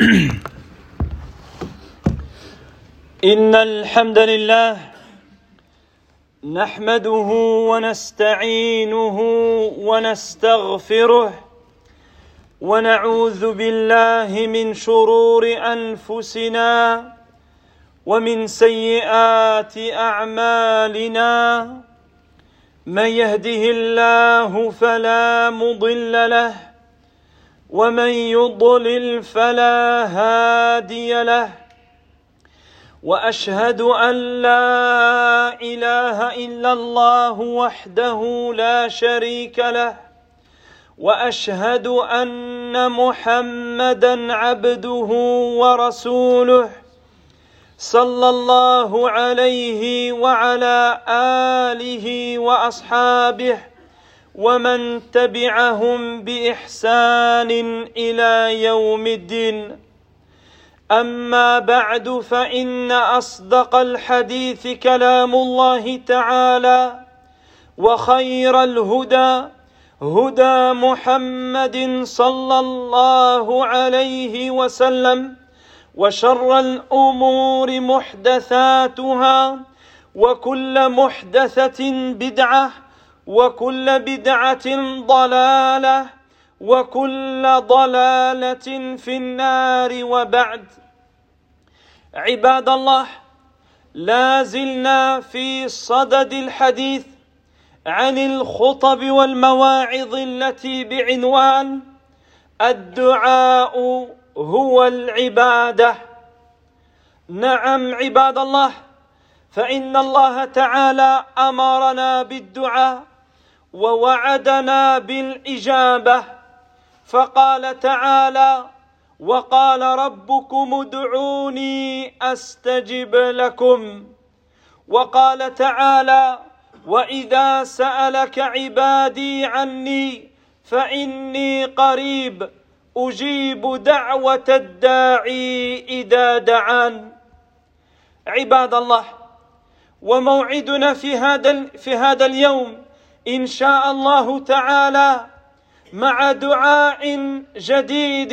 إن الحمد لله نحمده ونستعينه ونستغفره ونعوذ بالله من شرور أنفسنا ومن سيئات أعمالنا. من يهده الله فلا مضل له ومن يضلل فلا هادي له وأشهد أن لا إله إلا الله وحده لا شريك له وأشهد أن محمدا عبده ورسوله صلى الله عليه وعلى آله وأصحابه ومن تبعهم باحسان إلى يوم الدين اما بعد فان اصدق الحديث كلام الله تعالى وخير الهدى هدى محمد صلى الله عليه وسلم وشر الأمور محدثاتها وكل محدثه بدعه وكل بدعة ضلالة وكل ضلالة في النار وبعد. عباد الله لا زلنا في صدد الحديث عن الخطب والمواعظ التي بعنوان الدعاء هو العبادة. نعم عباد الله فإن الله تعالى أمرنا بالدعاء ووعدنا بالإجابة. فقال تعالى وقال ربكم ادعوني أستجب لكم. وقال تعالى وإذا سألك عبادي عني فإني قريب أجيب دعوة الداعي إذا دعان. عباد الله وموعدنا في هذا في هذا اليوم إن شاء الله تعالى مع دعاء جديد.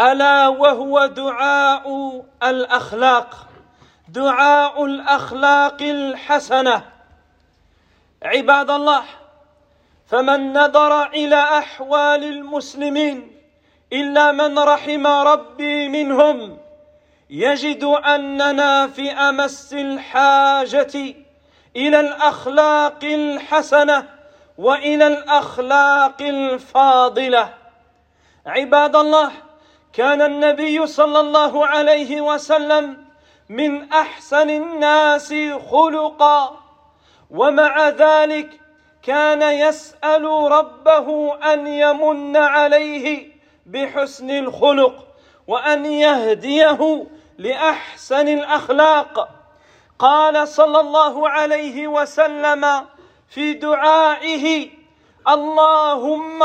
ألا وهو دعاء الأخلاق دعاء الأخلاق الحسنة. عباد الله فمن نظر إلى أحوال المسلمين إلا من رحم ربي منهم يجد أننا في أمس الحاجة إلى الأخلاق الحسنة وإلى الأخلاق الفاضلة. عباد الله كان النبي صلى الله عليه وسلم من أحسن الناس خلقا ومع ذلك كان يسأل ربه أن يمن عليه بحسن الخلق وأن يهديه لأحسن الأخلاق. قال صلى الله عليه وسلم في دعائه اللهم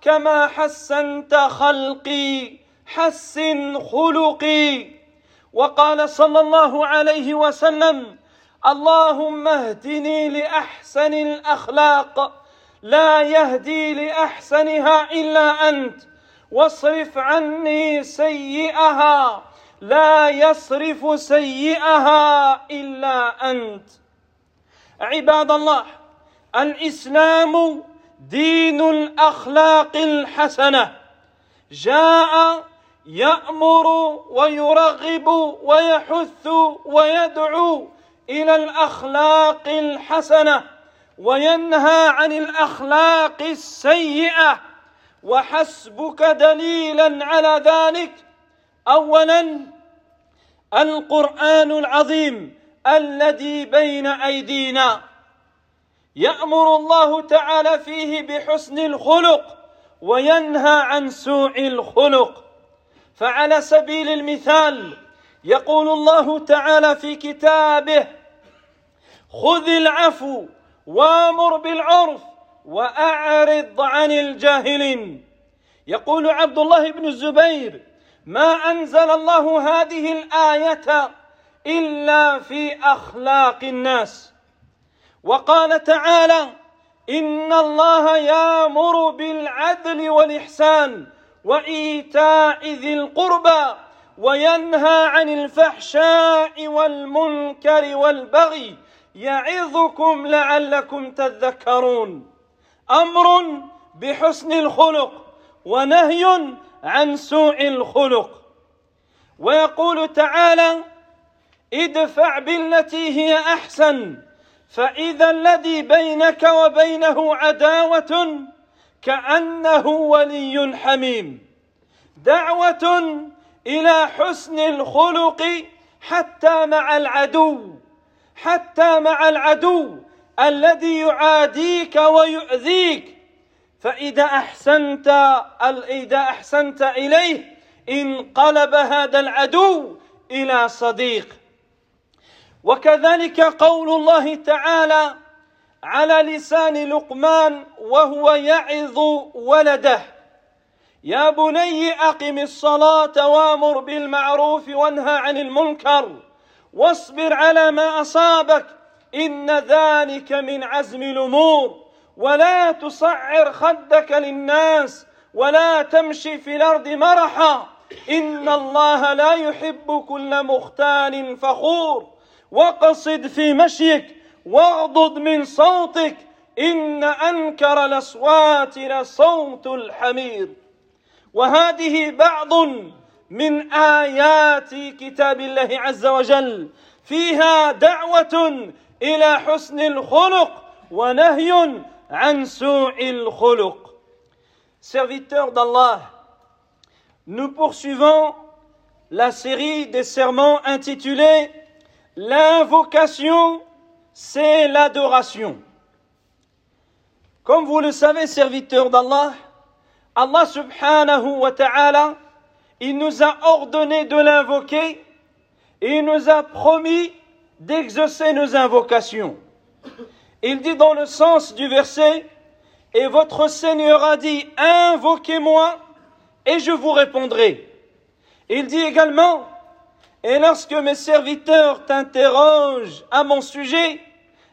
كما حسنت خلقي حسن خلقي. وقال صلى الله عليه وسلم اللهم اهدني لأحسن الأخلاق لا يهدي لأحسنها إلا أنت واصرف عني سيئها. لا يصرف سيئها إلا أنت. عباد الله الإسلام دين الأخلاق الحسنة. جاء يأمر ويرغب ويحث ويدعو إلى الأخلاق الحسنة وينهى عن الأخلاق السيئة. وحسبك دليلا على ذلك اولا القرآن العظيم الذي بين أيدينا يأمر الله تعالى فيه بحسن الخلق وينهى عن سوء الخلق. فعلى سبيل المثال يقول الله تعالى في كتابه خذ العفو وأمر بالعرف وأعرض عن الجاهلين. يقول عبد الله بن الزبير ما أنزل الله هذه الآية إلا في أخلاق الناس. وقال تعالى إن الله يامر بالعدل والإحسان وإيتاء ذي القربى وينهى عن الفحشاء والمنكر والبغي يعظكم لعلكم تذكرون. أمر بحسن الخلق ونهي عن سوء الخلق. ويقول تعالى ادفع بالتي هي أحسن فإذا الذي بينك وبينه عداوة كأنه ولي حميم. دعوة إلى حسن الخلق حتى مع العدو حتى مع العدو الذي يعاديك ويؤذيك. فإذا أحسنت إذا أحسنت إليه انقلب هذا العدو إلى صديق. وكذلك قول الله تعالى على لسان لقمان وهو يعظ ولده يا بني أقم الصلاة وأمر بالمعروف وانهى عن المنكر واصبر على ما أصابك إن ذلك من عزم الأمور. ولا تصعر خدك للناس ولا تمشي في الأرض مرحا. إن الله لا يحب كل مختال فخور. وقصد في مشيك واغضض من صوتك. إن أنكر الأصوات لصوت الحمير. وهذه بعض من آيات كتاب الله عز وجل. فيها دعوة إلى حسن الخلق ونهي Serviteur d'Allah, nous poursuivons la série des sermons intitulée L'invocation, c'est l'adoration. Comme vous le savez, serviteur d'Allah, Allah subhanahu wa ta'ala, il nous a ordonné de l'invoquer et il nous a promis d'exaucer nos invocations. Il dit dans le sens du verset, et votre Seigneur a dit, invoquez-moi et je vous répondrai. Il dit également, et lorsque mes serviteurs t'interrogent à mon sujet,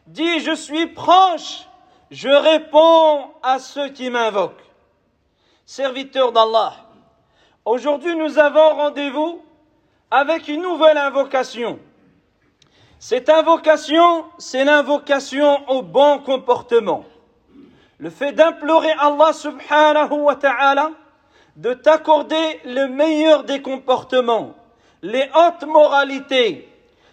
dis, je suis proche, je réponds à ceux qui m'invoquent serviteurs d'Allah. Aujourd'hui, nous avons rendez-vous avec une nouvelle invocation. Cette invocation, c'est l'invocation au bon comportement. Le fait d'implorer Allah subhanahu wa ta'ala de t'accorder le meilleur des comportements, les hautes moralités,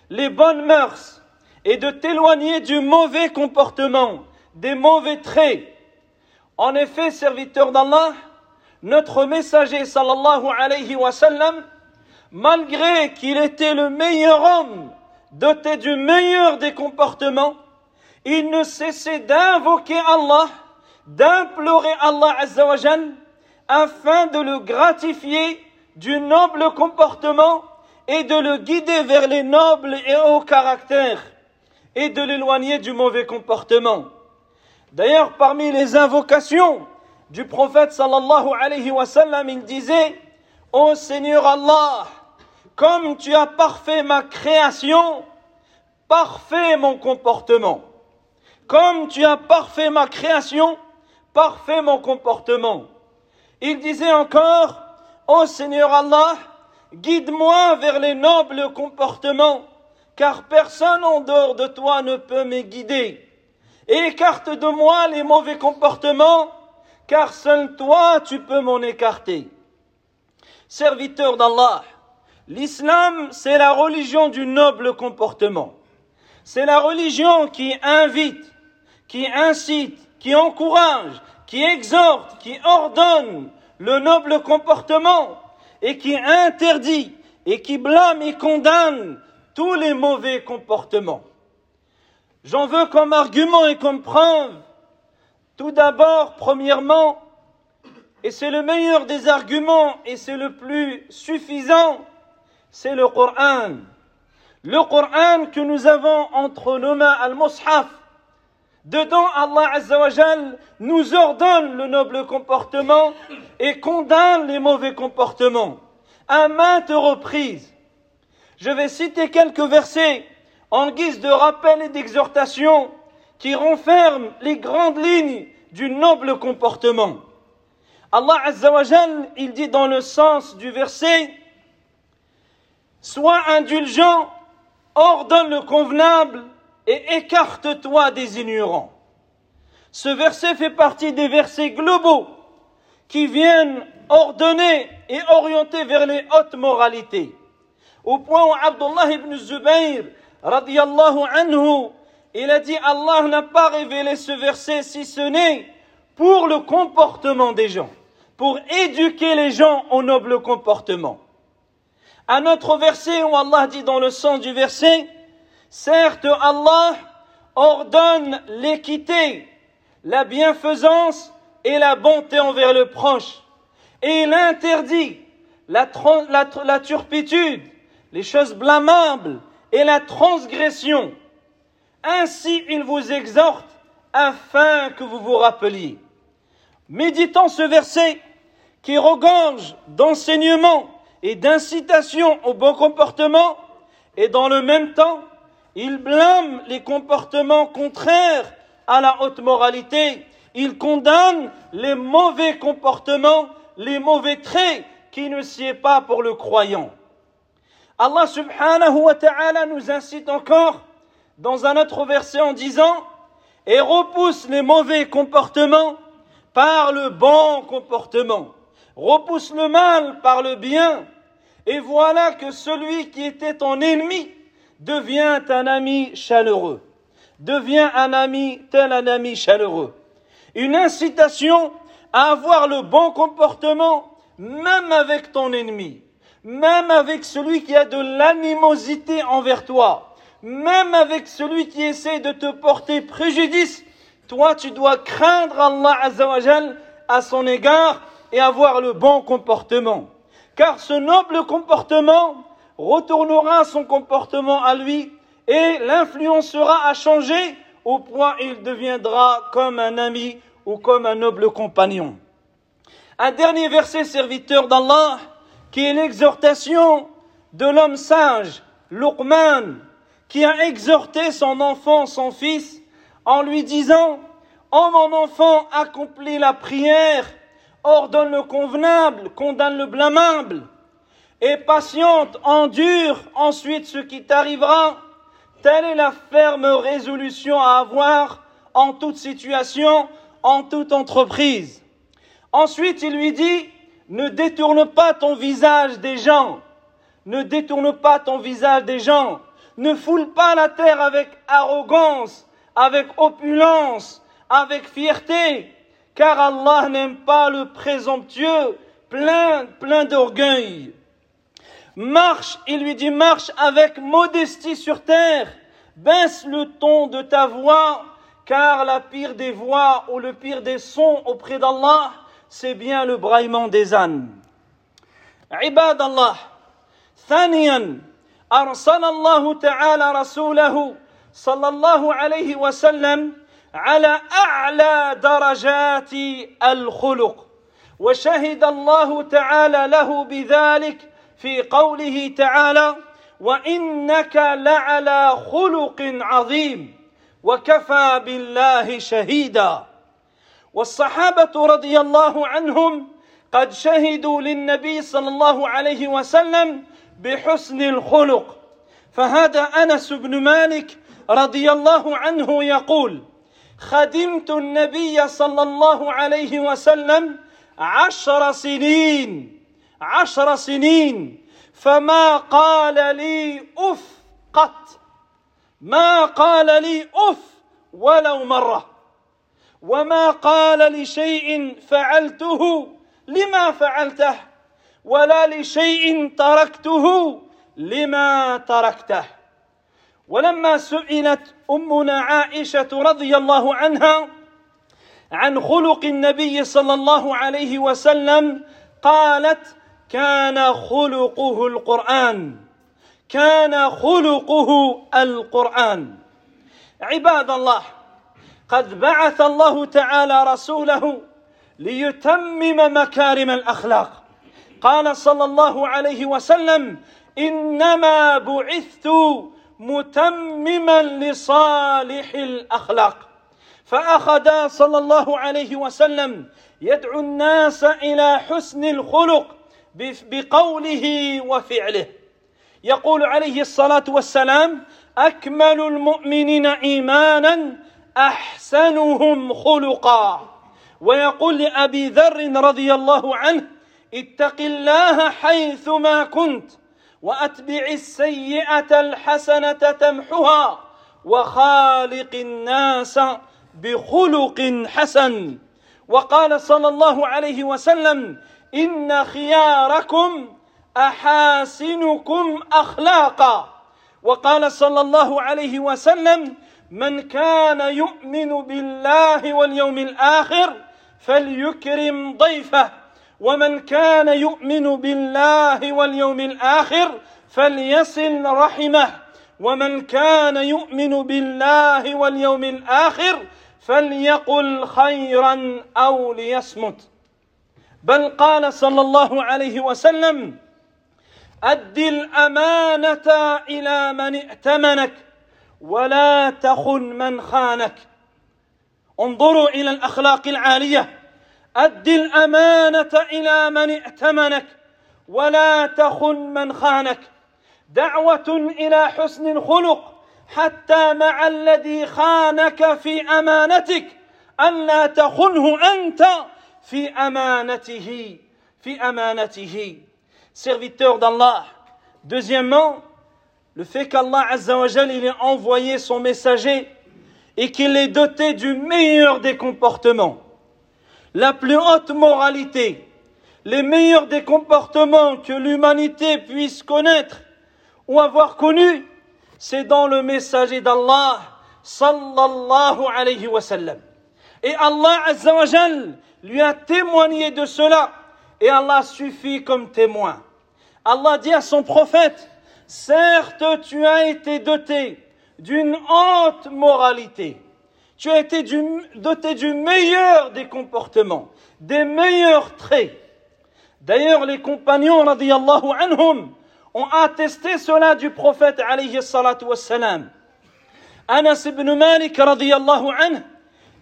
les bonnes mœurs, et de t'éloigner du mauvais comportement, des mauvais traits. En effet, serviteur d'Allah, notre messager sallallahu alayhi wa sallam, malgré qu'il était le meilleur homme, doté du meilleur des comportements, il ne cessait d'invoquer Allah, d'implorer Allah azawajal, afin de le gratifier du noble comportement et de le guider vers les nobles et hauts caractères et de l'éloigner du mauvais comportement. D'ailleurs, parmi les invocations du prophète sallallahu alayhi wa sallam, il disait Ô Seigneur Allah, comme tu as parfait ma création, parfait mon comportement. Comme tu as parfait ma création, parfait mon comportement. Il disait encore Ô Seigneur Allah, guide-moi vers les nobles comportements, car personne en dehors de toi ne peut me guider. Écarte de moi les mauvais comportements, car seul toi tu peux m'en écarter. Serviteur d'Allah, l'islam c'est la religion du noble comportement. C'est la religion qui invite, qui incite, qui encourage, qui exhorte, qui ordonne le noble comportement et qui interdit et qui blâme et condamne tous les mauvais comportements. J'en veux comme argument et comme preuve tout d'abord, premièrement, et c'est le meilleur des arguments et c'est le plus suffisant, c'est le Coran. Le Coran que nous avons entre nos mains al-Mushaf. Dedans, Allah Azzawajal nous ordonne le noble comportement et condamne les mauvais comportements à maintes reprises. Je vais citer quelques versets en guise de rappel et d'exhortation qui renferme les grandes lignes du noble comportement. Allah Azzawajal, il dit dans le sens du verset, Sois indulgent, ordonne le convenable et écarte-toi des ignorants. Ce verset fait partie des versets globaux qui viennent ordonner et orienter vers les hautes moralités. Au point où Abdullah ibn Zubayr, radiallahu anhu, il a dit Allah n'a pas révélé ce verset si ce n'est pour le comportement des gens, pour éduquer les gens au noble comportement. Un autre verset où Allah dit dans le sens du verset, certes Allah ordonne l'équité, la bienfaisance et la bonté envers le proche, et il interdit la, turpitude, les choses blâmables et la transgression. Ainsi il vous exhorte afin que vous vous rappeliez. Méditons ce verset qui regorge d'enseignements et d'incitation au bon comportement, et dans le même temps, il blâme les comportements contraires à la haute moralité. Il condamne les mauvais comportements, les mauvais traits qui ne sied pas pour le croyant. Allah subhanahu wa ta'ala nous incite encore dans un autre verset en disant et repousse les mauvais comportements par le bon comportement, repousse le mal par le bien, et voilà que celui qui était ton ennemi devient un ami chaleureux, devient un ami tel un ami chaleureux. Une incitation à avoir le bon comportement même avec ton ennemi, même avec celui qui a de l'animosité envers toi, même avec celui qui essaie de te porter préjudice, toi tu dois craindre Allah Azzawajal à son égard et avoir le bon comportement. Car ce noble comportement retournera son comportement à lui et l'influencera à changer au point il deviendra comme un ami ou comme un noble compagnon. Un dernier verset serviteur d'Allah qui est l'exhortation de l'homme sage, Luqman, qui a exhorté son enfant, son fils, en lui disant, Oh mon enfant, accomplis la prière, ordonne le convenable, condamne le blâmable, et patiente, endure ensuite ce qui t'arrivera. Telle est la ferme résolution à avoir en toute situation, en toute entreprise. Ensuite, il lui dit, ne détourne pas ton visage des gens, ne détourne pas ton visage des gens, ne foule pas la terre avec arrogance, avec opulence, avec fierté, car Allah n'aime pas le présomptueux, plein, plein d'orgueil. Marche, il lui dit, marche avec modestie sur terre, baisse le ton de ta voix, car la pire des voix ou le pire des sons auprès d'Allah, c'est bien le braillement des ânes. عباد الله أرسل الله تعالى رسوله صلى الله عليه وسلم على أعلى درجات الخلق. وشهد الله تعالى له بذلك في قوله تعالى وإنك لعلى خلق عظيم وكفى بالله شهيدا. والصحابة رضي الله عنهم قد شهدوا للنبي صلى الله عليه وسلم بحسن الخلق. فهذا أنس بن مالك رضي الله عنه يقول خدمت النبي صلى الله عليه وسلم عشر سنين عشر سنين. فما قال لي أف قط. ما قال لي أف ولو مرة. وما قال لشيء فعلته لما فعلته ولا لشيء تركته لما تركته. ولما سئلت أمنا عائشة رضي الله عنها عن خلق النبي صلى الله عليه وسلم قالت كان خلقه القرآن كان خلقه القرآن. عباد الله قد بعث الله تعالى رسوله ليتمم مكارم الأخلاق. قال صلى الله عليه وسلم إنما بعثت متمما لصالح الأخلاق. فأخذ صلى الله عليه وسلم يدعو الناس إلى حسن الخلق بقوله وفعله. يقول عليه الصلاة والسلام أكمل المؤمنين إيمانا أحسنهم خلقا. ويقول لأبي ذر رضي الله عنه اتق الله حيثما كنت. وأتبع السيئة الحسنة تمحها وخالق الناس بخلق حسن. وقال صلى الله عليه وسلم إن خياركم أحاسنكم أخلاقا. وقال صلى الله عليه وسلم من كان يؤمن بالله واليوم الآخر فليكرم ضيفه. ومن كان يؤمن بالله واليوم الآخر فليصل رحمه. ومن كان يؤمن بالله واليوم الآخر فليقل خيرا أو ليصمت. بل قال صلى الله عليه وسلم أد الأمانة إلى من ائتمنك ولا تخن من خانك. انظروا إلى الأخلاق العالية. أد الأمانة إلى من ائتمنك ولا تخن من خانك دعوة إلى حسن الخلق حتى مع الذي خانك في أمانتك ألا تخنه أنت في أمانته في أمانته serviteur d'Allah deuxièmement le fait qu'Allah Azzawajal il ait envoyé son messager et qu'il est doté du meilleur des comportements la plus haute moralité les meilleurs des comportements que l'humanité puisse connaître ou avoir connus c'est dans le messager d'Allah sallallahu alayhi wa. Et Allah azawajal lui a témoigné de cela et Allah suffit comme témoin. Allah dit à son prophète, certes tu as été doté d'une haute moralité, tu as été doté du meilleur des comportements, des meilleurs traits. D'ailleurs les compagnons radiallahu anhum ont attesté cela du prophète alayhi salatu wassalam. Anas ibn Malik radiyallahu anhu,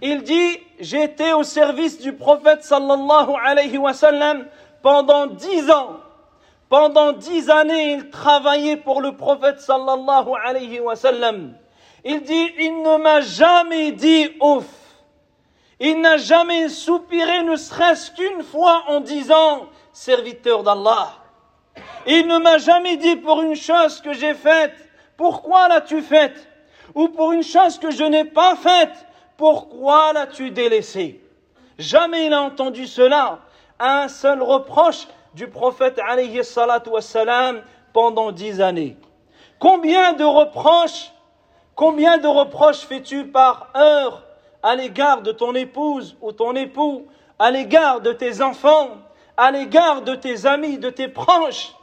il dit J'étais au service du prophète sallallahu alayhi wa sallam pendant dix ans. Pendant dix années, il travaillait pour le prophète sallallahu alayhi wa. Il dit Il ne m'a jamais dit ouf. Il n'a jamais soupiré ne serait-ce qu'une fois en disant Serviteur d'Allah. Il ne m'a jamais dit pour une chose que j'ai faite, pourquoi l'as-tu faite? Ou pour une chose que je n'ai pas faite, pourquoi l'as-tu délaissée? Jamais il a entendu cela. Un seul reproche du prophète alayhi pendant dix années. Combien de reproches, combien de reproches fais-tu par heure à l'égard de ton épouse ou ton époux, à l'égard de tes enfants, à l'égard de tes amis, de tes proches?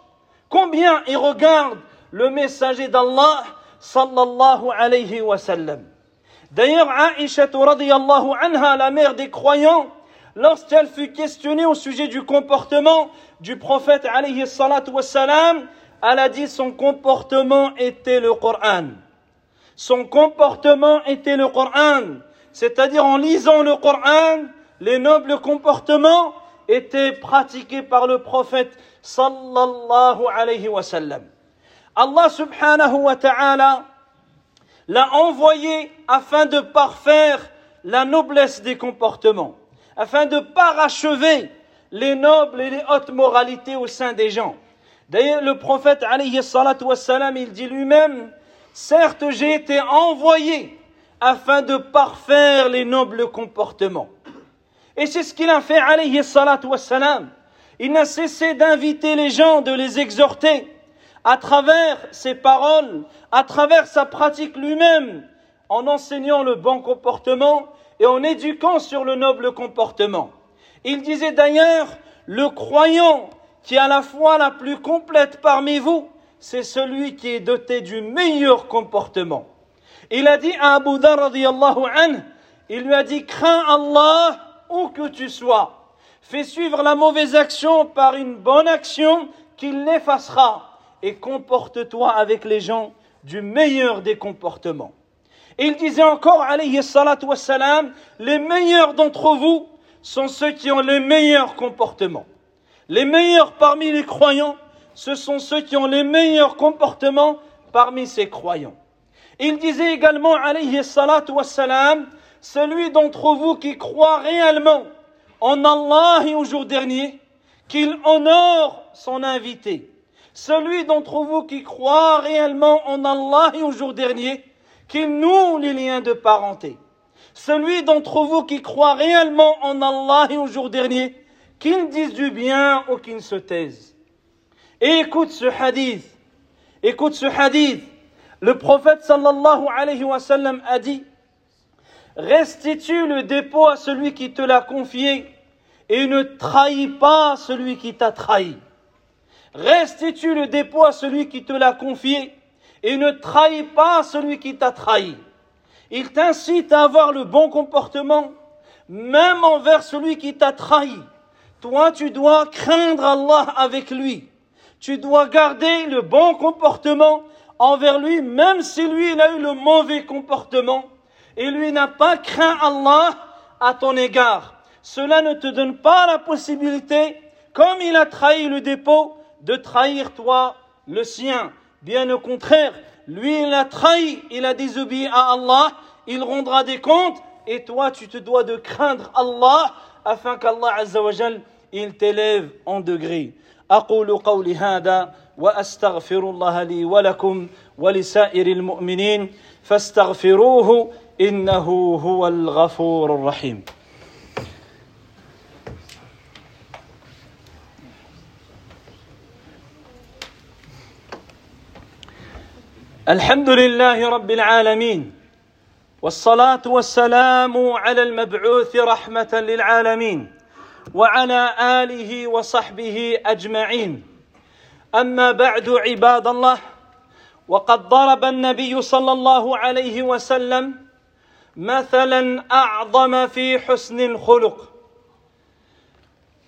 Combien ils regardent le messager d'Allah sallallahu alayhi wa sallam? D'ailleurs, Aisha anha, la mère des croyants, lorsqu'elle fut questionnée au sujet du comportement du prophète alayhi salatu elle a dit son comportement était le Coran. Son comportement était le Coran. C'est-à-dire en lisant le Coran, les nobles comportements étaient pratiqués par le prophète sallallahu alayhi wa sallam. Allah subhanahu wa ta'ala l'a envoyé afin de parfaire la noblesse des comportements, afin de parachever les nobles et les hautes moralités au sein des gens. D'ailleurs, le prophète alayhi salatu wassalam, il dit lui-même, certes j'ai été envoyé afin de parfaire les nobles comportements. Et c'est ce qu'il a fait alayhi salatu wassalam. Il n'a cessé d'inviter les gens, de les exhorter à travers ses paroles, à travers sa pratique lui-même, en enseignant le bon comportement et en éduquant sur le noble comportement. Il disait d'ailleurs, le croyant qui a la foi la plus complète parmi vous, c'est celui qui est doté du meilleur comportement. Il a dit à Abu Dhar il lui a dit, crains Allah où que tu sois. Fais suivre la mauvaise action par une bonne action qu'il l'effacera et comporte-toi avec les gens du meilleur des comportements. Il disait encore, les meilleurs d'entre vous sont ceux qui ont les meilleurs comportements. Les meilleurs parmi les croyants, ce sont ceux qui ont les meilleurs comportements parmi ces croyants. Il disait également, alayhi salatu wassalam, celui d'entre vous qui croit réellement en Allah et au jour dernier, qu'il honore son invité. Celui d'entre vous qui croit réellement en Allah et au jour dernier, qu'il noue les liens de parenté. Celui d'entre vous qui croit réellement en Allah et au jour dernier, qu'il dise du bien ou qu'il se taise. Et écoute ce hadith. Écoute ce hadith. Le prophète sallallahu alayhi wa sallam a dit Restitue le dépôt à celui qui te l'a confié et ne trahis pas celui qui t'a trahi. Restitue le dépôt à celui qui te l'a confié et ne trahis pas celui qui t'a trahi. Il t'incite à avoir le bon comportement, même envers celui qui t'a trahi. Toi, tu dois craindre Allah avec lui. Tu dois garder le bon comportement envers lui, même si lui, il a eu le mauvais comportement. Et lui n'a pas craint Allah à ton égard. Cela ne te donne pas la possibilité, comme il a trahi le dépôt, de trahir toi le sien. Bien au contraire, lui il a trahi, il a désobéi à Allah, il rendra des comptes et toi tu te dois de craindre Allah afin qu'Allah Azzawajal il t'élève en degré. أقول قولي هذا وأستغفر الله لي ولكم ولسائر المؤمنين فاستغفروه إنه هو الغفور الرحيم. الحمد لله رب العالمين والصلاة والسلام على المبعوث رحمة للعالمين وعلى آله وصحبه أجمعين. أما بعد عباد الله وقد ضرب النبي صلى الله عليه وسلم مثلا أعظم في حسن الخلق.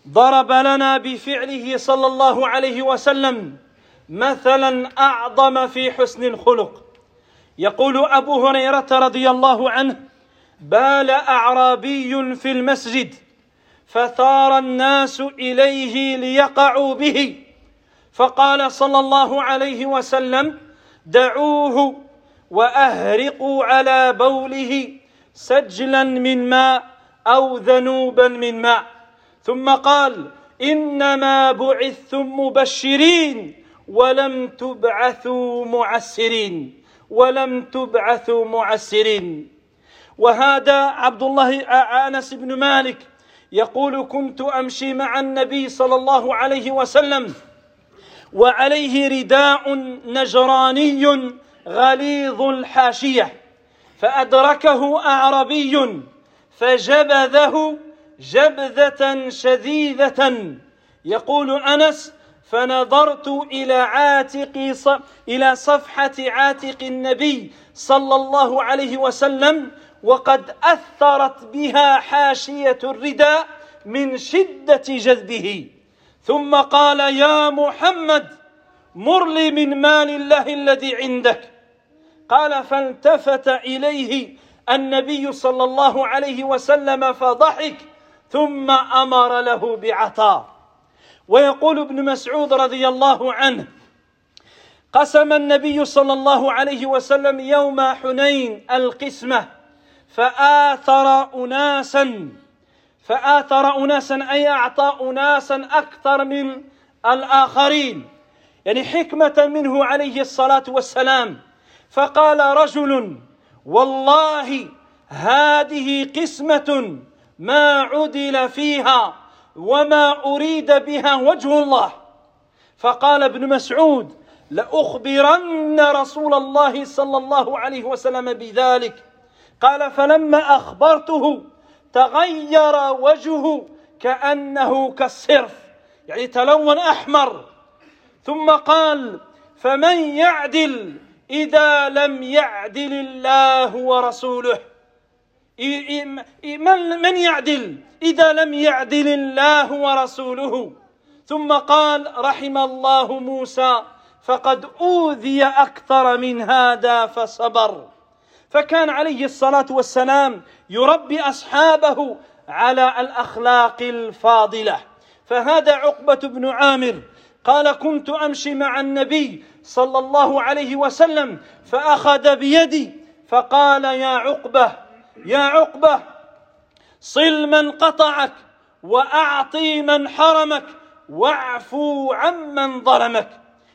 ضرب لنا بفعله صلى الله عليه وسلم مثلا أعظم في حسن الخلق. يقول أبو هريرة رضي الله عنه بال أعرابي في المسجد فثار الناس إليه ليقعوا به. فقال صلى الله عليه وسلم دعوه وأهرقوا على بوله سجلا من ماء أو ذنوبا من ماء. ثم قال إنما بعثتم مبشرين ولم تبعثوا معسرين ولم تبعثوا معسرين. وهذا عبد الله أنس بن مالك يقول كنت أمشي مع النبي صلى الله عليه وسلم وعليه رداء نجراني غليظ الحاشية فأدركه أعربي فجبذه جبذة شديده يقول أنس فنظرت إلى عاتق إلى صفحة عاتق النبي صلى الله عليه وسلم وقد أثرت بها حاشية الرداء من شدة جذبه. ثم قال يا محمد مر لي من مال الله الذي عندك. قال فالتفت إليه النبي صلى الله عليه وسلم فضحك ثم أمر له بعطاء. ويقول ابن مسعود رضي الله عنه قسم النبي صلى الله عليه وسلم يوم حنين القسمة. فآثر أناسا فآثر أناسا أي أعطى أناسا أكثر من الآخرين. يعني حكمة منه عليه الصلاة والسلام. فقال رجل والله هذه قسمة ما عدل فيها وما أريد بها وجه الله. فقال ابن مسعود لأخبرن رسول الله صلى الله عليه وسلم بذلك. قال فلما أخبرته تغير وجهه كأنه كالصرف يعني تلون أحمر. ثم قال فمن يعدل إذا لم يعدل الله ورسوله؟ من يعدل إذا لم يعدل الله ورسوله؟ ثم قال رحم الله موسى فقد أوذي أكثر من هذا فصبر. فكان عليه الصلاة والسلام يربي أصحابه على الأخلاق الفاضلة. فهذا عقبة بن عامر قال كنت أمشي مع النبي صلى الله عليه وسلم فأخذ بيدي فقال يا عقبة يا عقبة صل من قطعك وأعطي من حرمك واعفو عمن ظلمك.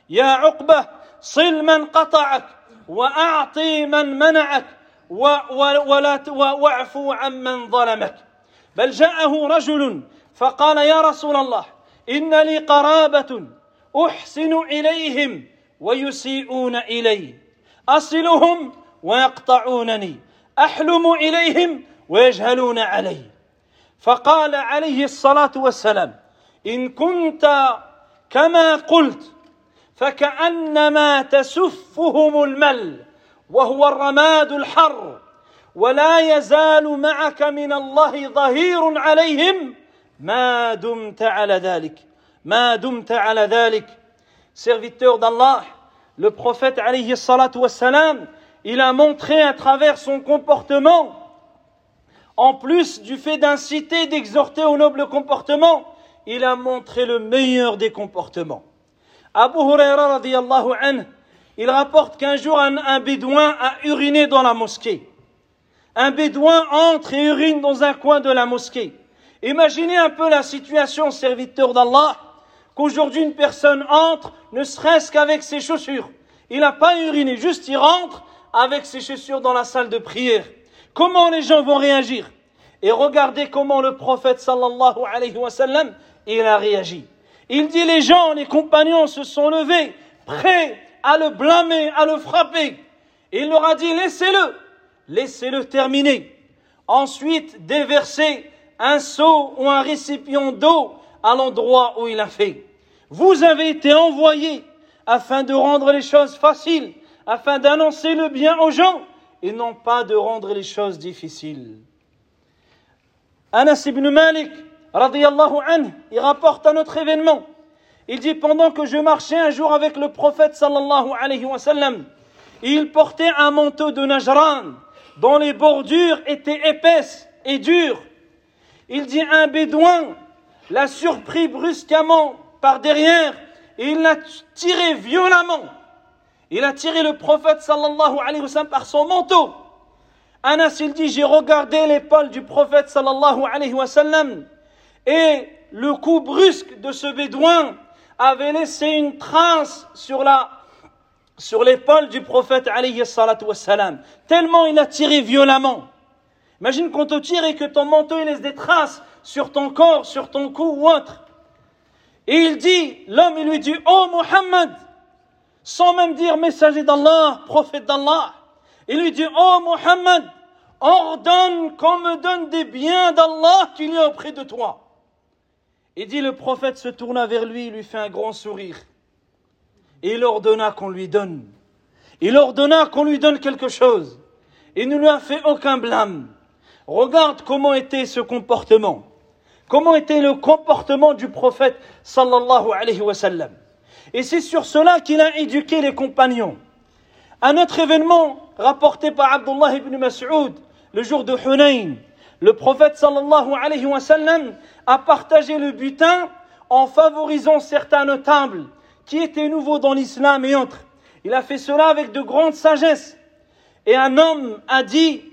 يا عقبة صل من قطعك وأعطي من منعك ولا واعفو عمن ظلمك. بل جاءه رجل فقال يا رسول الله إن لي قرابة أحسن إليهم ويسيئون إلي. أصلهم ويقطعونني أحلم إليهم ويجهلون علي. فقال عليه الصلاة والسلام إن كنت كما قلت فكأنما تسفهم المل وهو الرماد الحر ولا يزال معك من الله ظهير عليهم ما دمت على ذلك ما دمت على ذلك serviteur d'Allah le prophète alayhi salatu wassalam il a montré à travers son comportement en plus du fait d'inciter d'exhorter au noble comportement il a montré le meilleur des comportements Abu Huraira radiallahu il rapporte qu'un jour un, un bédouin a uriné dans la mosquée un bédouin entre et urine dans un coin de la mosquée Imaginez un peu la situation, serviteur d'Allah, qu'aujourd'hui une personne entre, ne serait-ce qu'avec ses chaussures. Il n'a pas uriné, juste il rentre avec ses chaussures dans la salle de prière. Comment les gens vont réagir? Et regardez comment le prophète sallallahu alayhi wa sallam, il a réagi. Il dit les gens, les compagnons se sont levés, prêts à le blâmer, à le frapper. Il leur a dit laissez-le, laissez-le terminer. Ensuite, déverser un seau ou un récipient d'eau à l'endroit où il a fait. Vous avez été envoyés afin de rendre les choses faciles, afin d'annoncer le bien aux gens et non pas de rendre les choses difficiles. Anas ibn Malik, radiyallahu anhu, il rapporte un autre événement. Il dit pendant que je marchais un jour avec le prophète sallallahu alayhi wa il portait un manteau de Najran dont les bordures étaient épaisses et dures il dit un bédouin l'a surpris brusquement par derrière et il l'a tiré violemment. Il a tiré le prophète sallallahu alayhi wa par son manteau. Anas il dit j'ai regardé l'épaule du prophète sallallahu alayhi wa et le coup brusque de ce bédouin avait laissé une trace sur l'épaule du prophète alayhi wa sallam tellement il a tiré violemment. Imagine qu'on te tire et que ton manteau laisse des traces sur ton corps, sur ton cou ou autre. Et il dit, l'homme il lui dit, oh Muhammad, sans même dire messager d'Allah, prophète d'Allah, il lui dit, oh Muhammad, ordonne qu'on me donne des biens d'Allah qu'il y a auprès de toi. Et dit le prophète se tourna vers lui, lui fait un grand sourire. Et il ordonna qu'on lui donne. Il ordonna qu'on lui donne quelque chose. Il ne lui a fait aucun blâme. Regarde comment était ce comportement. Comment était le comportement du prophète sallallahu alayhi wa. Et c'est sur cela qu'il a éduqué les compagnons. Un autre événement rapporté par Abdullah ibn Mas'ud le jour de Hunayn, le prophète a partagé le butin en favorisant certains notables qui étaient nouveaux dans l'islam et autres. Il a fait cela avec de grandes sagesse. Et un homme a dit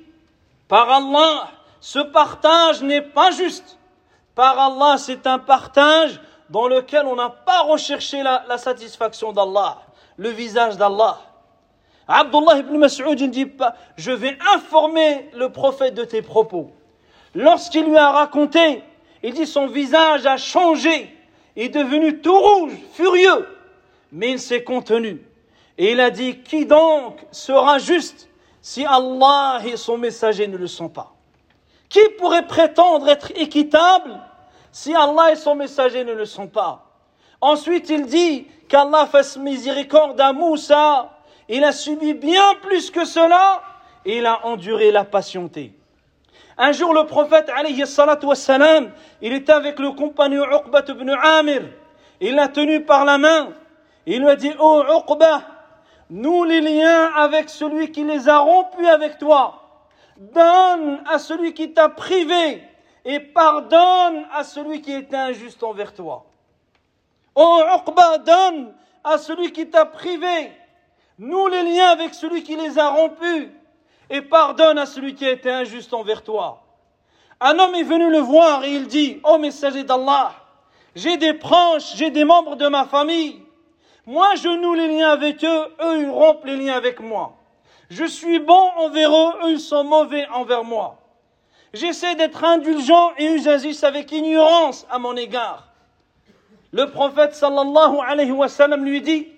par Allah, ce partage n'est pas juste. Par Allah, c'est un partage dans lequel on n'a pas recherché la, la satisfaction d'Allah, le visage d'Allah. Abdullah ibn Mas'ud, dit je vais informer le prophète de tes propos. Lorsqu'il lui a raconté, il dit son visage a changé, est devenu tout rouge, furieux, mais il s'est contenu. Et il a dit, qui donc sera juste si Allah et son messager ne le sont pas? Qui pourrait prétendre être équitable si Allah et son messager ne le sont pas? Ensuite, il dit qu'Allah fasse miséricorde à Moussa. Il a subi bien plus que cela et il a enduré la patienté. Un jour, le prophète, alayhi salatu wassalam, il était avec le compagnon Uqbat ibn Amir. Il l'a tenu par la main. Il lui a dit, oh Uqba, Noue les liens avec celui qui les a rompus avec toi. Donne à celui qui t'a privé et pardonne à celui qui est injuste envers toi. Oh Uqba, donne à celui qui t'a privé. Noue les liens avec celui qui les a rompus et pardonne à celui qui a été injuste envers toi. Un homme est venu le voir et il dit, oh messager d'Allah, j'ai des proches, j'ai des membres de ma famille. Moi, je noue les liens avec eux, eux, ils rompent les liens avec moi. Je suis bon envers eux, eux, ils sont mauvais envers moi. J'essaie d'être indulgent et usagiste avec ignorance à mon égard. Le prophète sallallahu alayhi wa sallam lui dit,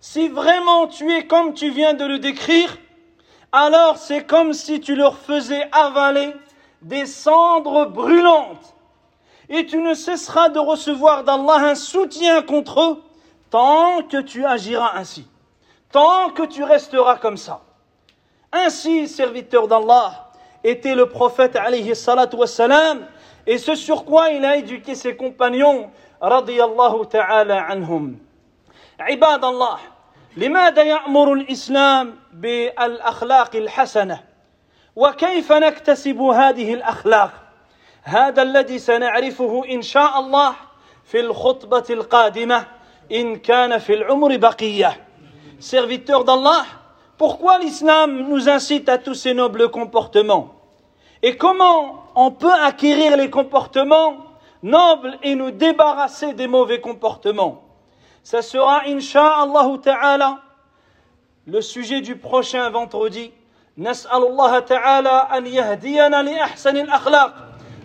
si vraiment tu es comme tu viens de le décrire, alors c'est comme si tu leur faisais avaler des cendres brûlantes. Et tu ne cesseras de recevoir d'Allah un soutien contre eux tant que tu agiras ainsi, tant que tu resteras comme ça. Ainsi, serviteur d'Allah, était le prophète alayhi salatu wassalam, et ce sur quoi il a éduqué ses compagnons, radiyallahu ta'ala anhum. Ibad Allah, لماذا يأمر الإسلام بالأخلاق الحسنة وكيف نكتسب هذه الأخلاق هذا الذي سنعرفه إن شاء الله في الخطبة القادمة إن كان في العمر بقية Serviteur d'Allah, pourquoi l'islam nous incite à tous ces nobles comportements Et comment on peut acquérir les comportements nobles et nous débarrasser des mauvais comportements Ça sera, insha'Allah ta'ala, le sujet du prochain vendredi. نسأل الله تعالى أن يهدينا لأحسن الأخلاق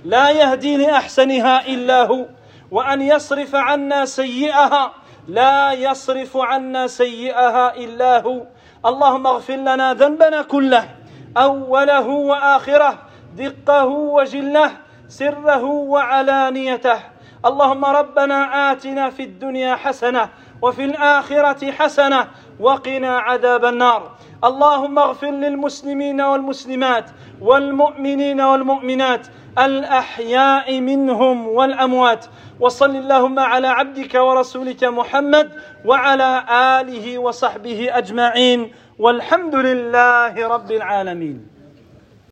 لا يهدي لأحسنها إلا هو وأن يصرف عنا سيئها لا يصرف عنا سيئها إلا هو اللهم اغفر لنا ذنبنا كله أوله وآخره دقه وجله سره وعلانيته اللهم ربنا آتنا في الدنيا حسنة وفي الآخرة حسنة وقنا عذاب النار. اللهم اغفر للمسلمين والمسلمات والمؤمنين والمؤمنات الأحياء منهم والأموات. وصل اللهم على عبدك ورسولك محمد وعلى آله وصحبه أجمعين. والحمد لله رب العالمين.